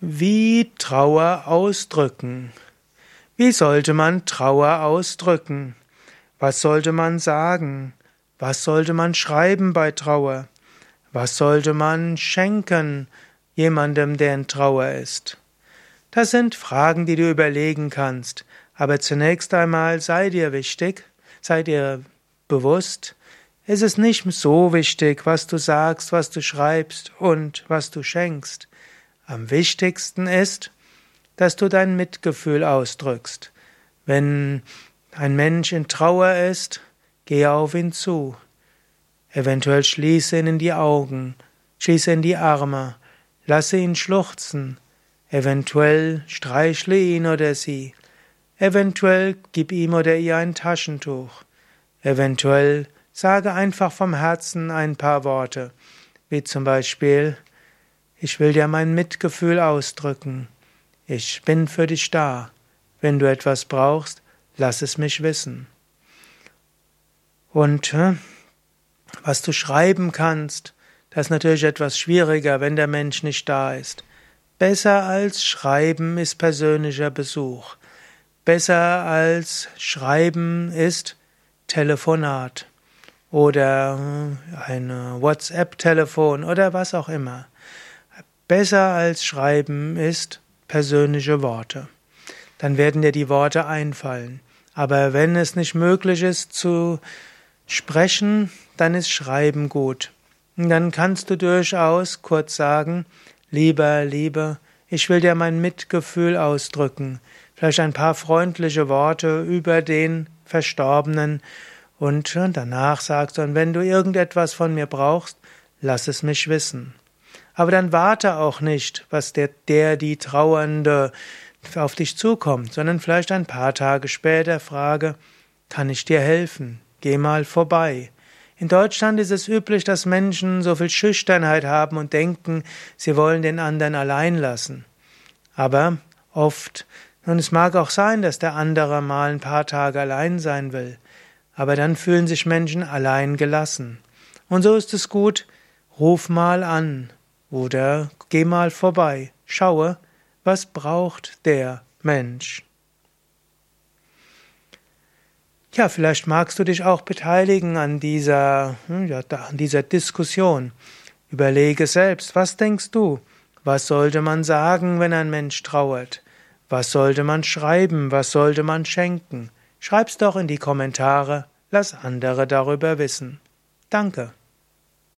Wie Trauer ausdrücken? Wie sollte man Trauer ausdrücken? Was sollte man sagen? Was sollte man schreiben bei Trauer? Was sollte man schenken jemandem, der in Trauer ist? Das sind Fragen, die du überlegen kannst. Aber zunächst einmal sei dir wichtig, sei dir bewusst, es ist nicht so wichtig, was du sagst, was du schreibst und was du schenkst. Am wichtigsten ist, dass du dein Mitgefühl ausdrückst. Wenn ein Mensch in Trauer ist, gehe auf ihn zu. Eventuell schließe ihn in die Augen, schließe in die Arme, lasse ihn schluchzen, eventuell streichle ihn oder sie, eventuell gib ihm oder ihr ein Taschentuch, eventuell sage einfach vom Herzen ein paar Worte, wie zum Beispiel ich will dir mein Mitgefühl ausdrücken. Ich bin für dich da. Wenn du etwas brauchst, lass es mich wissen. Und was du schreiben kannst, das ist natürlich etwas schwieriger, wenn der Mensch nicht da ist. Besser als Schreiben ist persönlicher Besuch. Besser als Schreiben ist Telefonat oder ein WhatsApp-Telefon oder was auch immer. Besser als Schreiben ist persönliche Worte. Dann werden dir die Worte einfallen. Aber wenn es nicht möglich ist zu sprechen, dann ist Schreiben gut. Und dann kannst du durchaus kurz sagen, lieber, liebe, ich will dir mein Mitgefühl ausdrücken. Vielleicht ein paar freundliche Worte über den Verstorbenen. Und danach sagst du, und wenn du irgendetwas von mir brauchst, lass es mich wissen. Aber dann warte auch nicht, was der, der, die Trauernde auf dich zukommt, sondern vielleicht ein paar Tage später frage, kann ich dir helfen? Geh mal vorbei. In Deutschland ist es üblich, dass Menschen so viel Schüchternheit haben und denken, sie wollen den anderen allein lassen. Aber oft, nun es mag auch sein, dass der andere mal ein paar Tage allein sein will, aber dann fühlen sich Menschen allein gelassen. Und so ist es gut, ruf mal an, oder geh mal vorbei, schaue, was braucht der Mensch. Ja, vielleicht magst du dich auch beteiligen an dieser, hm, ja, an dieser Diskussion. Überlege selbst, was denkst du? Was sollte man sagen, wenn ein Mensch trauert? Was sollte man schreiben? Was sollte man schenken? Schreib's doch in die Kommentare, lass andere darüber wissen. Danke.